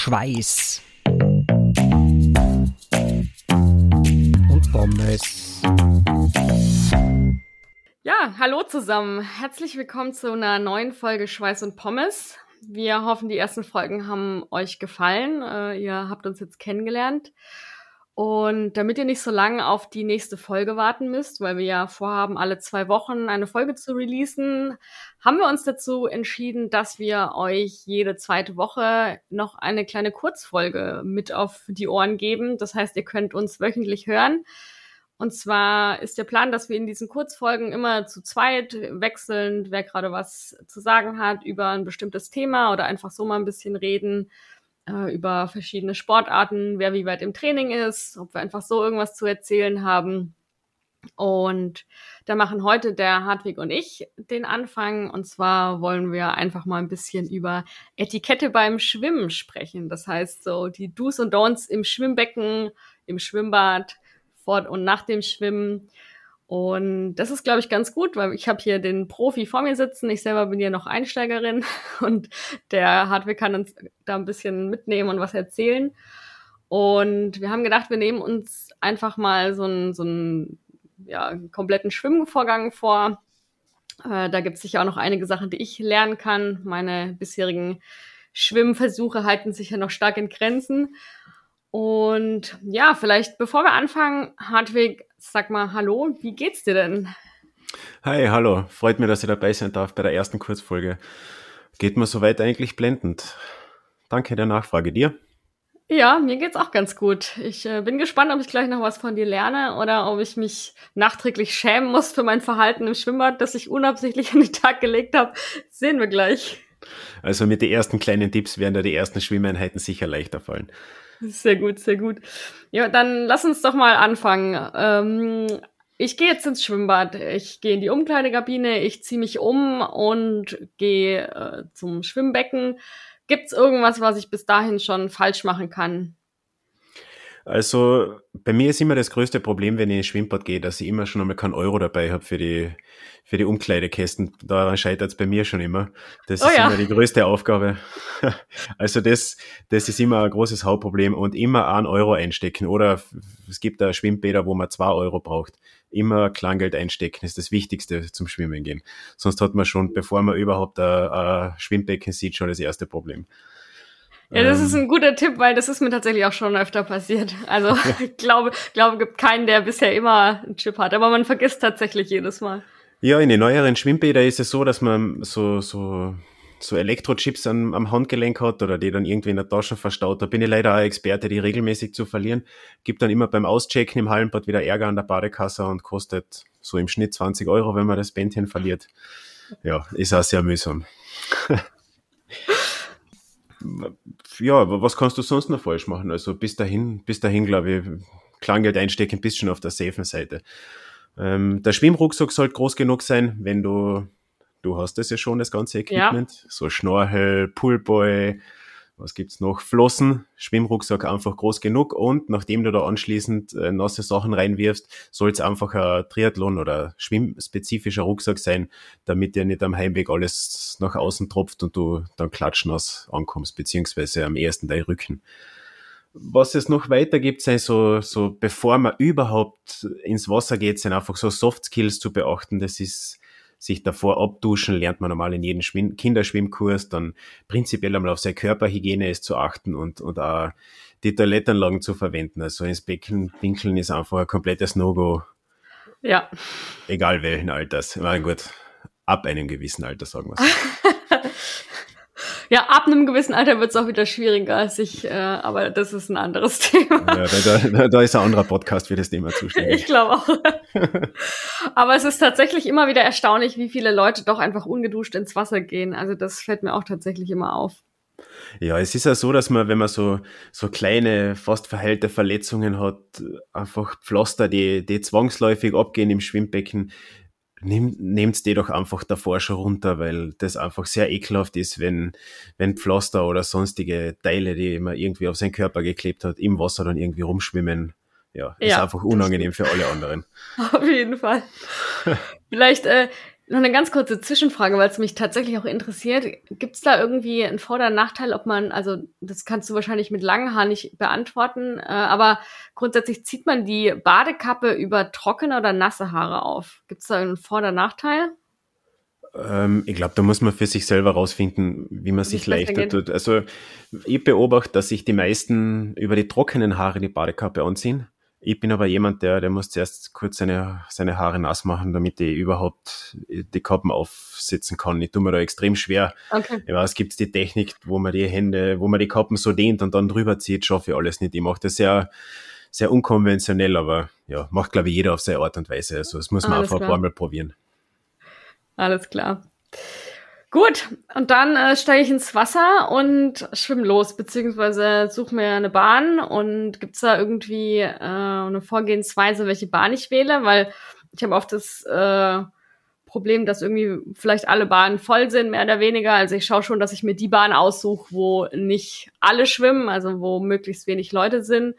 Schweiß und Pommes. Ja, hallo zusammen. Herzlich willkommen zu einer neuen Folge Schweiß und Pommes. Wir hoffen, die ersten Folgen haben euch gefallen. Äh, ihr habt uns jetzt kennengelernt. Und damit ihr nicht so lange auf die nächste Folge warten müsst, weil wir ja vorhaben, alle zwei Wochen eine Folge zu releasen, haben wir uns dazu entschieden, dass wir euch jede zweite Woche noch eine kleine Kurzfolge mit auf die Ohren geben. Das heißt, ihr könnt uns wöchentlich hören. Und zwar ist der Plan, dass wir in diesen Kurzfolgen immer zu zweit wechselnd, wer gerade was zu sagen hat über ein bestimmtes Thema oder einfach so mal ein bisschen reden äh, über verschiedene Sportarten, wer wie weit im Training ist, ob wir einfach so irgendwas zu erzählen haben. Und da machen heute der Hartwig und ich den Anfang. Und zwar wollen wir einfach mal ein bisschen über Etikette beim Schwimmen sprechen. Das heißt so die Do's und Don'ts im Schwimmbecken, im Schwimmbad, vor und nach dem Schwimmen. Und das ist, glaube ich, ganz gut, weil ich habe hier den Profi vor mir sitzen. Ich selber bin ja noch Einsteigerin und der Hartwig kann uns da ein bisschen mitnehmen und was erzählen. Und wir haben gedacht, wir nehmen uns einfach mal so einen, so einen ja, kompletten Schwimmvorgang vor. Äh, da gibt es sicher auch noch einige Sachen, die ich lernen kann. Meine bisherigen Schwimmversuche halten sich ja noch stark in Grenzen. Und ja, vielleicht bevor wir anfangen, Hartwig, sag mal Hallo, wie geht's dir denn? Hi, hallo. Freut mich, dass ich dabei sein darf bei der ersten Kurzfolge. Geht mir soweit eigentlich blendend. Danke der Nachfrage. Dir? Ja, mir geht's auch ganz gut. Ich äh, bin gespannt, ob ich gleich noch was von dir lerne oder ob ich mich nachträglich schämen muss für mein Verhalten im Schwimmbad, das ich unabsichtlich an den Tag gelegt habe. Sehen wir gleich. Also mit den ersten kleinen Tipps werden da die ersten Schwimmeinheiten sicher leichter fallen. Sehr gut, sehr gut. Ja, dann lass uns doch mal anfangen. Ähm, ich gehe jetzt ins Schwimmbad. Ich gehe in die Umkleidekabine, ich ziehe mich um und gehe äh, zum Schwimmbecken. Gibt's irgendwas, was ich bis dahin schon falsch machen kann? Also bei mir ist immer das größte Problem, wenn ich ins Schwimmbad gehe, dass ich immer schon einmal keinen Euro dabei habe für die, für die Umkleidekästen. Daran scheitert es bei mir schon immer. Das oh ist ja. immer die größte Aufgabe. Also das, das ist immer ein großes Hauptproblem und immer einen Euro einstecken. Oder es gibt da Schwimmbäder, wo man zwei Euro braucht. Immer Kleingeld einstecken ist das Wichtigste zum Schwimmen gehen. Sonst hat man schon, bevor man überhaupt ein, ein Schwimmbecken sieht, schon das erste Problem. Ja, das ist ähm. ein guter Tipp, weil das ist mir tatsächlich auch schon öfter passiert. Also ich glaube, glaube, gibt keinen, der bisher immer einen Chip hat, aber man vergisst tatsächlich jedes Mal. Ja, in den neueren Schwimmbädern ist es so, dass man so, so, so Elektrochips am, am Handgelenk hat oder die dann irgendwie in der Tasche verstaut. Da bin ich leider auch Experte, die regelmäßig zu verlieren. Gibt dann immer beim Auschecken im Hallenbad wieder Ärger an der Badekasse und kostet so im Schnitt 20 Euro, wenn man das Bändchen verliert. Ja, ist auch sehr mühsam. ja, was kannst du sonst noch falsch machen? Also bis dahin, bis dahin, glaube ich, Kleingeld einstecken, bist schon auf der safen Seite. Ähm, der Schwimmrucksack sollte groß genug sein, wenn du, du hast das ja schon, das ganze Equipment, ja. so Schnorchel, Poolboy, was gibt's noch? Flossen, Schwimmrucksack einfach groß genug und nachdem du da anschließend äh, nasse Sachen reinwirfst, soll es einfach ein Triathlon oder schwimmspezifischer Rucksack sein, damit dir nicht am Heimweg alles nach außen tropft und du dann klatschnass ankommst, beziehungsweise am ersten dein Rücken. Was es noch weiter gibt, sind so, so bevor man überhaupt ins Wasser geht, sind einfach so Soft Skills zu beachten. Das ist sich davor abduschen, lernt man normal in jedem Schwimm Kinderschwimmkurs, dann prinzipiell einmal auf seine Körperhygiene ist zu achten und, und auch die Toilettenanlagen zu verwenden. Also ins Becken pinkeln ist einfach ein komplettes No-Go. Ja. Egal welchen Alters. Na gut, ab einem gewissen Alter, sagen wir es. Ja, ab einem gewissen Alter wird es auch wieder schwieriger, sich, äh, aber das ist ein anderes Thema. Ja, da, da, da ist ein anderer Podcast für das Thema zuständig. Ich glaube auch. aber es ist tatsächlich immer wieder erstaunlich, wie viele Leute doch einfach ungeduscht ins Wasser gehen. Also das fällt mir auch tatsächlich immer auf. Ja, es ist ja so, dass man, wenn man so, so kleine, fast verheilte Verletzungen hat, einfach Pflaster, die, die zwangsläufig abgehen im Schwimmbecken, nehmt die doch einfach davor schon runter, weil das einfach sehr ekelhaft ist, wenn, wenn Pflaster oder sonstige Teile, die man irgendwie auf seinen Körper geklebt hat, im Wasser dann irgendwie rumschwimmen. Ja, ist ja, einfach unangenehm für alle anderen. Auf jeden Fall. Vielleicht, äh, Noch eine ganz kurze Zwischenfrage, weil es mich tatsächlich auch interessiert. Gibt es da irgendwie einen Vor- oder Nachteil, ob man, also das kannst du wahrscheinlich mit langen Haaren nicht beantworten, äh, aber grundsätzlich zieht man die Badekappe über trockene oder nasse Haare auf. Gibt es da einen Vor- oder Nachteil? Ähm, ich glaube, da muss man für sich selber rausfinden, wie man sich leichter tut. Also ich beobachte, dass sich die meisten über die trockenen Haare die Badekappe anziehen ich bin aber jemand, der, der muss zuerst kurz seine, seine Haare nass machen, damit ich überhaupt die Kappen aufsetzen kann. Ich tue mir da extrem schwer. Okay. Ich weiß, gibt die Technik, wo man die Hände, wo man die Kappen so dehnt und dann drüber zieht, schaffe ich alles nicht. Ich mache das sehr, sehr unkonventionell, aber ja, macht, glaube ich, jeder auf seine Art und Weise. Also das muss man alles einfach klar. ein paar Mal probieren. Alles klar. Gut, und dann äh, steige ich ins Wasser und schwimme los, beziehungsweise suche mir eine Bahn und gibt's da irgendwie äh, eine Vorgehensweise, welche Bahn ich wähle, weil ich habe oft das äh, Problem, dass irgendwie vielleicht alle Bahnen voll sind, mehr oder weniger. Also ich schaue schon, dass ich mir die Bahn aussuche, wo nicht alle schwimmen, also wo möglichst wenig Leute sind,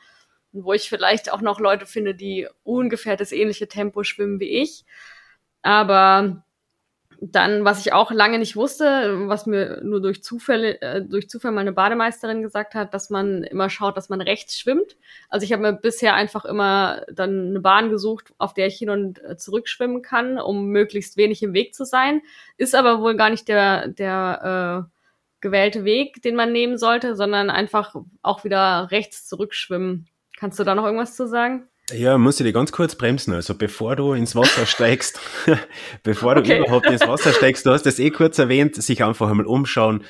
wo ich vielleicht auch noch Leute finde, die ungefähr das ähnliche Tempo schwimmen wie ich. Aber dann, was ich auch lange nicht wusste, was mir nur durch Zufälle, äh, durch Zufall meine Bademeisterin gesagt hat, dass man immer schaut, dass man rechts schwimmt. Also ich habe mir bisher einfach immer dann eine Bahn gesucht, auf der ich hin und äh, zurück schwimmen kann, um möglichst wenig im Weg zu sein. Ist aber wohl gar nicht der, der äh, gewählte Weg, den man nehmen sollte, sondern einfach auch wieder rechts zurückschwimmen. Kannst du da noch irgendwas zu sagen? Ja, muss ich dir ganz kurz bremsen. Also bevor du ins Wasser steigst, bevor du okay. überhaupt ins Wasser steigst, du hast es eh kurz erwähnt, sich einfach einmal umschauen.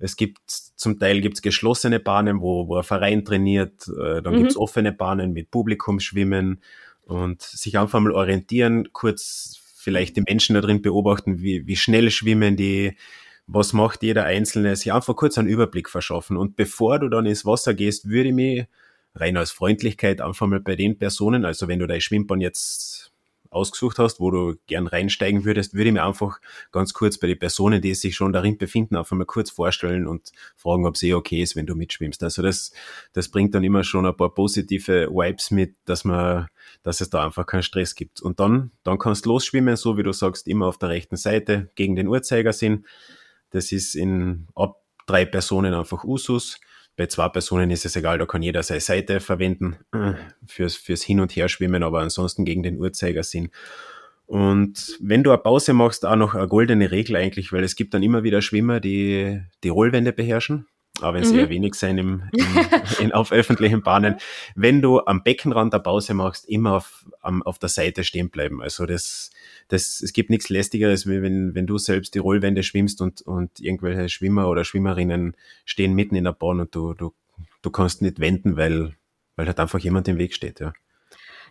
Es gibt zum Teil gibt's geschlossene Bahnen, wo, wo ein Verein trainiert, äh, dann mhm. gibt's offene Bahnen mit Publikum schwimmen und sich einfach mal orientieren, kurz vielleicht die Menschen da drin beobachten, wie, wie schnell schwimmen die, was macht jeder Einzelne, sich einfach kurz einen Überblick verschaffen. Und bevor du dann ins Wasser gehst, würde ich mich rein aus Freundlichkeit einfach mal bei den Personen, also wenn du dein Schwimmbahn jetzt ausgesucht hast, wo du gern reinsteigen würdest, würde ich mir einfach ganz kurz bei den Personen, die sich schon darin befinden, einfach mal kurz vorstellen und fragen, ob es eh okay ist, wenn du mitschwimmst. Also das, das bringt dann immer schon ein paar positive Vibes mit, dass man, dass es da einfach keinen Stress gibt. Und dann, dann kannst du losschwimmen, so wie du sagst, immer auf der rechten Seite gegen den Uhrzeigersinn. Das ist in ab drei Personen einfach Usus. Bei zwei Personen ist es egal, da kann jeder seine Seite verwenden fürs, fürs Hin- und Herschwimmen, aber ansonsten gegen den Uhrzeigersinn. Und wenn du eine Pause machst, auch noch eine goldene Regel eigentlich, weil es gibt dann immer wieder Schwimmer, die die Rollwände beherrschen auch wenn sie mhm. eher wenig sein im, im, in, auf öffentlichen Bahnen. Wenn du am Beckenrand der Pause machst, immer auf, am, auf der Seite stehen bleiben. Also das, das, es gibt nichts lästigeres, wie wenn, wenn du selbst die Rollwände schwimmst und, und irgendwelche Schwimmer oder Schwimmerinnen stehen mitten in der Bahn und du, du, du kannst nicht wenden, weil, weil halt einfach jemand im Weg steht, ja.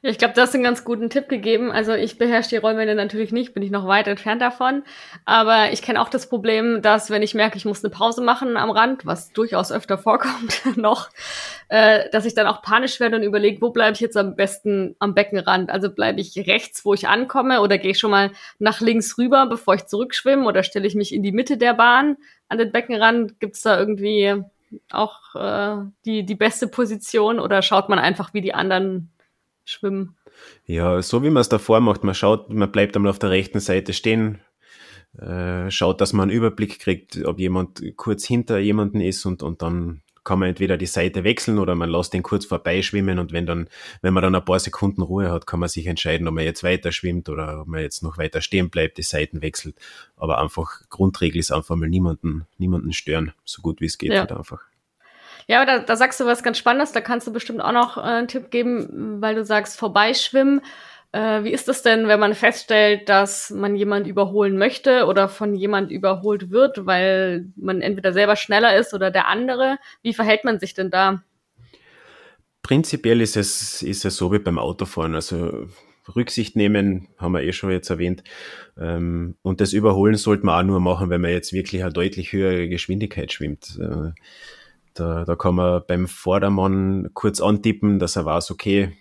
Ich glaube, du hast einen ganz guten Tipp gegeben. Also ich beherrsche die Rollwände natürlich nicht, bin ich noch weit entfernt davon. Aber ich kenne auch das Problem, dass wenn ich merke, ich muss eine Pause machen am Rand, was durchaus öfter vorkommt noch, äh, dass ich dann auch panisch werde und überlege, wo bleibe ich jetzt am besten am Beckenrand? Also bleibe ich rechts, wo ich ankomme, oder gehe ich schon mal nach links rüber, bevor ich zurückschwimme, oder stelle ich mich in die Mitte der Bahn an den Beckenrand? Gibt es da irgendwie auch äh, die, die beste Position oder schaut man einfach, wie die anderen schwimmen. Ja, so wie man es davor macht, man schaut, man bleibt einmal auf der rechten Seite stehen, äh, schaut, dass man einen Überblick kriegt, ob jemand kurz hinter jemanden ist und, und dann kann man entweder die Seite wechseln oder man lässt den kurz vorbeischwimmen und wenn dann, wenn man dann ein paar Sekunden Ruhe hat, kann man sich entscheiden, ob man jetzt weiter schwimmt oder ob man jetzt noch weiter stehen bleibt, die Seiten wechselt. Aber einfach Grundregel ist einfach mal niemanden, niemanden stören, so gut wie es geht ja. halt einfach. Ja, aber da, da sagst du was ganz Spannendes, da kannst du bestimmt auch noch äh, einen Tipp geben, weil du sagst, vorbeischwimmen. Äh, wie ist es denn, wenn man feststellt, dass man jemand überholen möchte oder von jemand überholt wird, weil man entweder selber schneller ist oder der andere? Wie verhält man sich denn da? Prinzipiell ist es, ist es so wie beim Autofahren. Also Rücksicht nehmen, haben wir eh schon jetzt erwähnt. Ähm, und das Überholen sollte man auch nur machen, wenn man jetzt wirklich eine deutlich höhere Geschwindigkeit schwimmt. Da, da kann man beim Vordermann kurz antippen, dass er weiß, okay,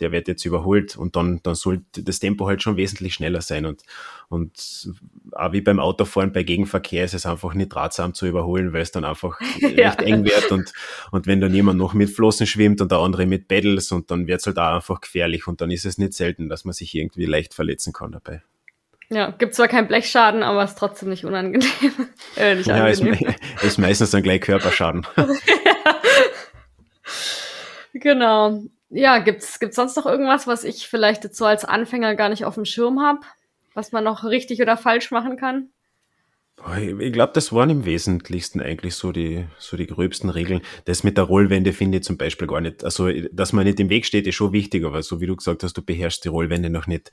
der wird jetzt überholt und dann, dann sollte das Tempo halt schon wesentlich schneller sein. Und, und auch wie beim Autofahren bei Gegenverkehr ist es einfach nicht ratsam zu überholen, weil es dann einfach ja. recht eng wird. Und, und wenn dann jemand noch mit Flossen schwimmt und der andere mit Pedals und dann wird es halt auch einfach gefährlich und dann ist es nicht selten, dass man sich irgendwie leicht verletzen kann dabei. Ja, gibt zwar keinen Blechschaden, aber ist trotzdem nicht unangenehm. äh, nicht ja. Ist, ist meistens dann gleich Körperschaden. genau. Ja, gibt's gibt's sonst noch irgendwas, was ich vielleicht jetzt so als Anfänger gar nicht auf dem Schirm habe, was man noch richtig oder falsch machen kann? Ich glaube, das waren im Wesentlichsten eigentlich so die, so die gröbsten Regeln. Das mit der Rollwende finde ich zum Beispiel gar nicht. Also, dass man nicht im Weg steht, ist schon wichtig, aber so wie du gesagt hast, du beherrschst die Rollwende noch nicht.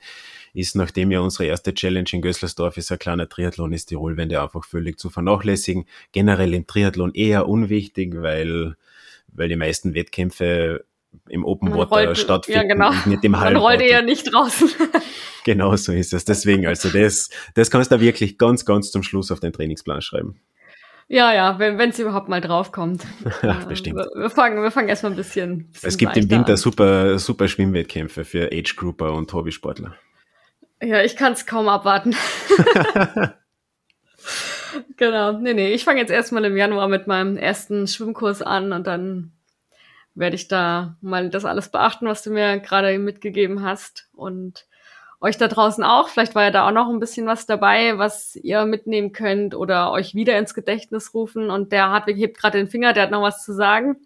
Ist, nachdem ja unsere erste Challenge in Gößlersdorf ist, ein kleiner Triathlon, ist die Rollwende einfach völlig zu vernachlässigen. Generell im Triathlon eher unwichtig, weil, weil die meisten Wettkämpfe im Open Water rollt, stattfinden. Ja, genau. Mit dem Man rollt ja nicht draußen. genau so ist es. Deswegen, also das, das kannst du wirklich ganz, ganz zum Schluss auf den Trainingsplan schreiben. Ja, ja, wenn es überhaupt mal draufkommt. ja, bestimmt. Wir, wir, fangen, wir fangen erstmal ein bisschen. bisschen es gibt im Winter an. super, super Schwimmwettkämpfe für Age Grouper und Hobbysportler. Ja, ich kann es kaum abwarten. genau. Nee, nee, ich fange jetzt erstmal im Januar mit meinem ersten Schwimmkurs an und dann werde ich da mal das alles beachten, was du mir gerade mitgegeben hast. Und euch da draußen auch. Vielleicht war ja da auch noch ein bisschen was dabei, was ihr mitnehmen könnt oder euch wieder ins Gedächtnis rufen. Und der Hartwig hebt gerade den Finger, der hat noch was zu sagen.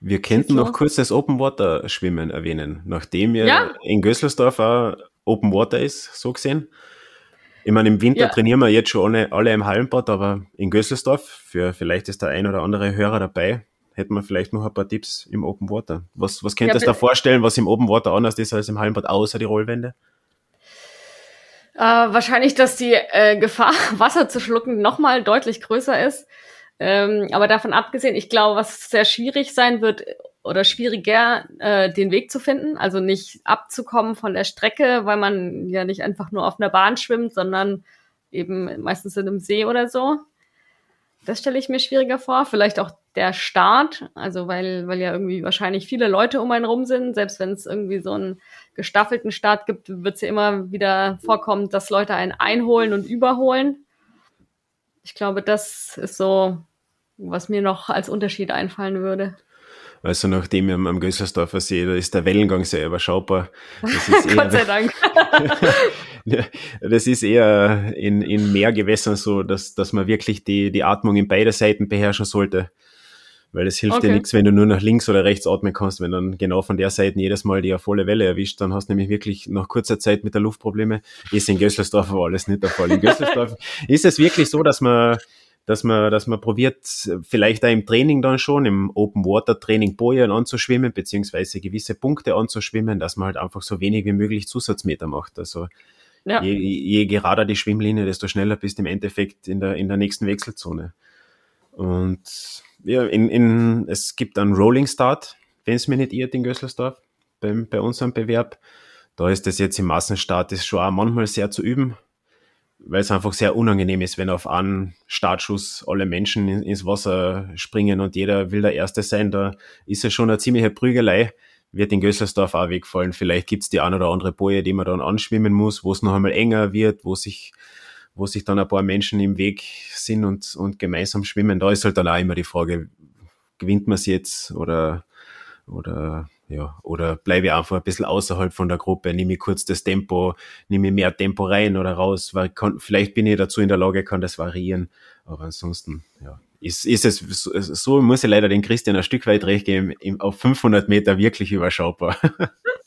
Wir könnten noch kurz das Open Water Schwimmen erwähnen, nachdem ja, ja? in Gösselsdorf auch Open Water ist, so gesehen. Ich meine, im Winter ja. trainieren wir jetzt schon alle, alle im Hallenbad, aber in Gösselsdorf, für vielleicht ist der ein oder andere Hörer dabei, hätten wir vielleicht noch ein paar Tipps im Open Water. Was, was könntest ja, du da vorstellen, was im Open Water anders ist als im Hallenbad, außer die Rollwände? Äh, wahrscheinlich, dass die äh, Gefahr, Wasser zu schlucken, nochmal deutlich größer ist. Ähm, aber davon abgesehen, ich glaube, was sehr schwierig sein wird oder schwieriger, äh, den Weg zu finden, also nicht abzukommen von der Strecke, weil man ja nicht einfach nur auf einer Bahn schwimmt, sondern eben meistens in einem See oder so. Das stelle ich mir schwieriger vor. Vielleicht auch der Start, also weil, weil ja irgendwie wahrscheinlich viele Leute um einen rum sind. Selbst wenn es irgendwie so einen gestaffelten Start gibt, wird es ja immer wieder vorkommen, dass Leute einen einholen und überholen. Ich glaube, das ist so, was mir noch als Unterschied einfallen würde. Also nachdem wir am Gössersdorfer See, da ist der Wellengang sehr überschaubar. Gott sei Dank. das ist eher in, in Meergewässern so, dass, dass man wirklich die, die Atmung in beide Seiten beherrschen sollte. Weil es hilft okay. dir nichts, wenn du nur nach links oder rechts atmen kannst, wenn dann genau von der Seite jedes Mal die volle Welle erwischt, dann hast du nämlich wirklich nach kurzer Zeit mit der Luft Probleme. Ist in Gösselsdorf aber alles nicht der Fall. In Gösselsdorf ist es wirklich so, dass man dass man, dass man probiert, vielleicht auch im Training dann schon, im Open Water Training Bojen anzuschwimmen, beziehungsweise gewisse Punkte anzuschwimmen, dass man halt einfach so wenig wie möglich Zusatzmeter macht. Also ja. je, je gerader die Schwimmlinie, desto schneller bist du im Endeffekt in der, in der nächsten Wechselzone. Und in, in, es gibt einen Rolling Start, wenn es mir nicht irrt, in Gösselsdorf, beim, bei unserem Bewerb. Da ist es jetzt im Massenstart ist schon auch manchmal sehr zu üben weil es einfach sehr unangenehm ist, wenn auf einen Startschuss alle Menschen ins Wasser springen und jeder will der Erste sein. Da ist es schon eine ziemliche Prügelei. Wird in Gösselsdorf auch wegfallen. Vielleicht gibt's die ein oder andere Boje, die man dann anschwimmen muss, wo es noch einmal enger wird, wo sich, wo sich dann ein paar Menschen im Weg sind und, und gemeinsam schwimmen. Da ist halt dann auch immer die Frage, gewinnt man es jetzt oder, oder ja, oder bleibe ich einfach ein bisschen außerhalb von der Gruppe, nehme ich kurz das Tempo, nehme ich mehr Tempo rein oder raus, weil kann, vielleicht bin ich dazu in der Lage, kann das variieren, aber ansonsten, ja, ist, ist es, so muss ich leider den Christian ein Stück weit recht geben, auf 500 Meter wirklich überschaubar.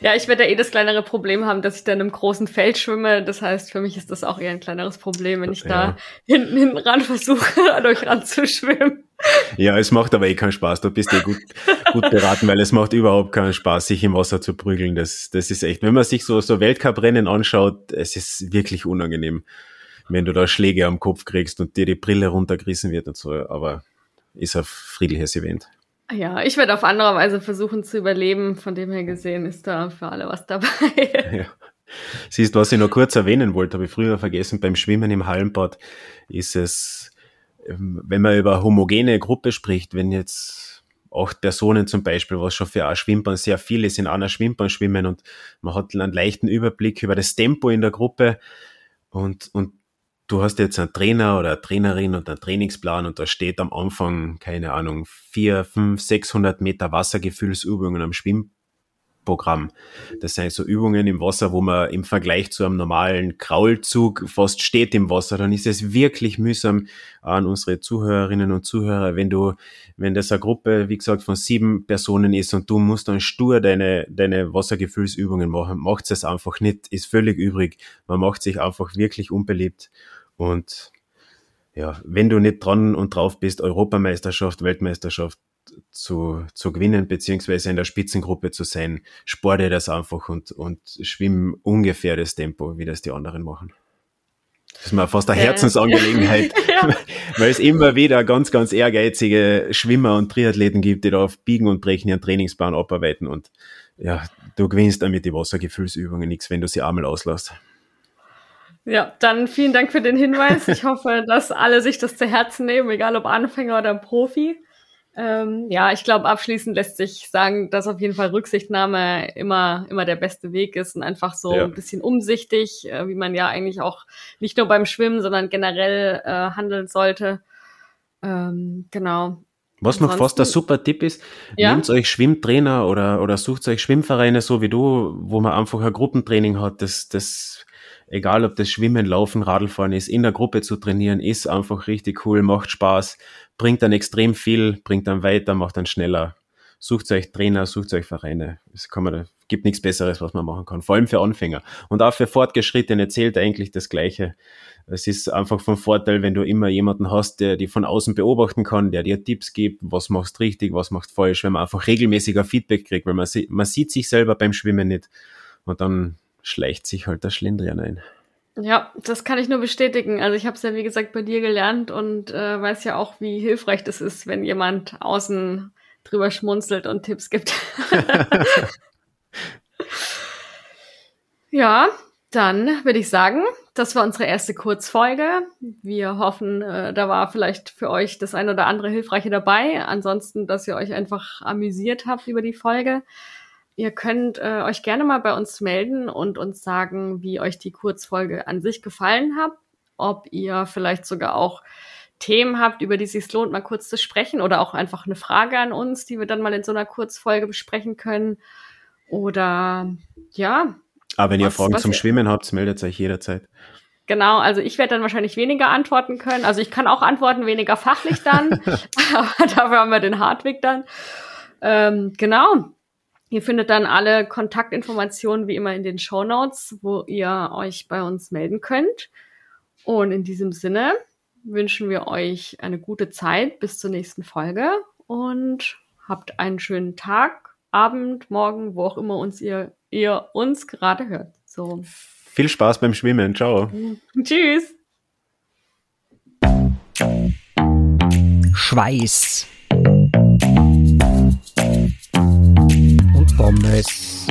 Ja, ich werde ja eh das kleinere Problem haben, dass ich dann im großen Feld schwimme. Das heißt, für mich ist das auch eher ein kleineres Problem, wenn ich ja. da hinten, hinten ran versuche, an euch ranzuschwimmen. Ja, es macht aber eh keinen Spaß. Du bist eh gut, gut beraten, weil es macht überhaupt keinen Spaß, sich im Wasser zu prügeln. Das, das ist echt, wenn man sich so, so Weltcuprennen anschaut, es ist wirklich unangenehm, wenn du da Schläge am Kopf kriegst und dir die Brille runtergerissen wird und so. Aber ist ein friedliches Event. Ja, ich werde auf andere Weise versuchen zu überleben. Von dem her gesehen ist da für alle was dabei. Ja. Siehst, was ich noch kurz erwähnen wollte, habe ich früher vergessen, beim Schwimmen im Hallenbad ist es, ähm, wenn man über homogene Gruppe spricht, wenn jetzt acht Personen zum Beispiel, was schon für eine Schwimmbahn sehr viel ist, in einer Schwimmbahn schwimmen und man hat einen leichten Überblick über das Tempo in der Gruppe und, und du hast jetzt einen Trainer oder eine Trainerin und einen Trainingsplan und da steht am Anfang, keine Ahnung, vier, fünf, sechshundert Meter Wassergefühlsübungen am Schwimm, Programm. Das sind so Übungen im Wasser, wo man im Vergleich zu einem normalen Kraulzug fast steht im Wasser. Dann ist es wirklich mühsam an unsere Zuhörerinnen und Zuhörer, wenn du, wenn das eine Gruppe, wie gesagt, von sieben Personen ist und du musst dann stur deine, deine Wassergefühlsübungen machen, macht es einfach nicht, ist völlig übrig. Man macht sich einfach wirklich unbeliebt und ja, wenn du nicht dran und drauf bist, Europameisterschaft, Weltmeisterschaft, zu, zu gewinnen, beziehungsweise in der Spitzengruppe zu sein, sporte das einfach und, und schwimm ungefähr das Tempo, wie das die anderen machen. Das ist mir fast eine Herzensangelegenheit, ja. weil es immer wieder ganz, ganz ehrgeizige Schwimmer und Triathleten gibt, die da auf Biegen und Brechen ihren Trainingsplan abarbeiten und ja, du gewinnst damit die Wassergefühlsübungen nichts, wenn du sie einmal auslässt. Ja, dann vielen Dank für den Hinweis. Ich hoffe, dass alle sich das zu Herzen nehmen, egal ob Anfänger oder Profi. Ähm, ja, ich glaube, abschließend lässt sich sagen, dass auf jeden Fall Rücksichtnahme immer, immer der beste Weg ist und einfach so ja. ein bisschen umsichtig, äh, wie man ja eigentlich auch nicht nur beim Schwimmen, sondern generell äh, handeln sollte. Ähm, genau. Was noch fast der super Tipp ist, ja? nehmt euch Schwimmtrainer oder, oder sucht euch Schwimmvereine, so wie du, wo man einfach ein Gruppentraining hat. Das, das, egal ob das Schwimmen, Laufen, Radlfahren ist, in der Gruppe zu trainieren, ist einfach richtig cool, macht Spaß bringt dann extrem viel, bringt dann weiter, macht dann schneller. Sucht euch Trainer, sucht euch Vereine. Es kann man, gibt nichts Besseres, was man machen kann. Vor allem für Anfänger. Und auch für Fortgeschrittene zählt eigentlich das Gleiche. Es ist einfach von Vorteil, wenn du immer jemanden hast, der die von außen beobachten kann, der dir Tipps gibt, was machst richtig, was machst falsch, wenn man einfach regelmäßiger Feedback kriegt, weil man, man sieht sich selber beim Schwimmen nicht. Und dann schleicht sich halt der Schlendrian ein. Ja, das kann ich nur bestätigen. Also ich habe es ja wie gesagt bei dir gelernt und äh, weiß ja auch, wie hilfreich das ist, wenn jemand außen drüber schmunzelt und Tipps gibt. ja, dann würde ich sagen, das war unsere erste Kurzfolge. Wir hoffen, äh, da war vielleicht für euch das ein oder andere Hilfreiche dabei. Ansonsten, dass ihr euch einfach amüsiert habt über die Folge. Ihr könnt äh, euch gerne mal bei uns melden und uns sagen, wie euch die Kurzfolge an sich gefallen hat. Ob ihr vielleicht sogar auch Themen habt, über die es sich lohnt, mal kurz zu sprechen oder auch einfach eine Frage an uns, die wir dann mal in so einer Kurzfolge besprechen können. Oder ja. Aber wenn ihr was, Fragen was zum ihr Schwimmen habt, meldet euch jederzeit. Genau, also ich werde dann wahrscheinlich weniger antworten können. Also ich kann auch antworten, weniger fachlich dann. aber dafür haben wir den Hartwig dann. Ähm, genau. Ihr findet dann alle Kontaktinformationen wie immer in den Show Notes, wo ihr euch bei uns melden könnt. Und in diesem Sinne wünschen wir euch eine gute Zeit bis zur nächsten Folge und habt einen schönen Tag, Abend, Morgen, wo auch immer uns ihr, ihr uns gerade hört. So. Viel Spaß beim Schwimmen. Ciao. Tschüss. Schweiß. Pommes.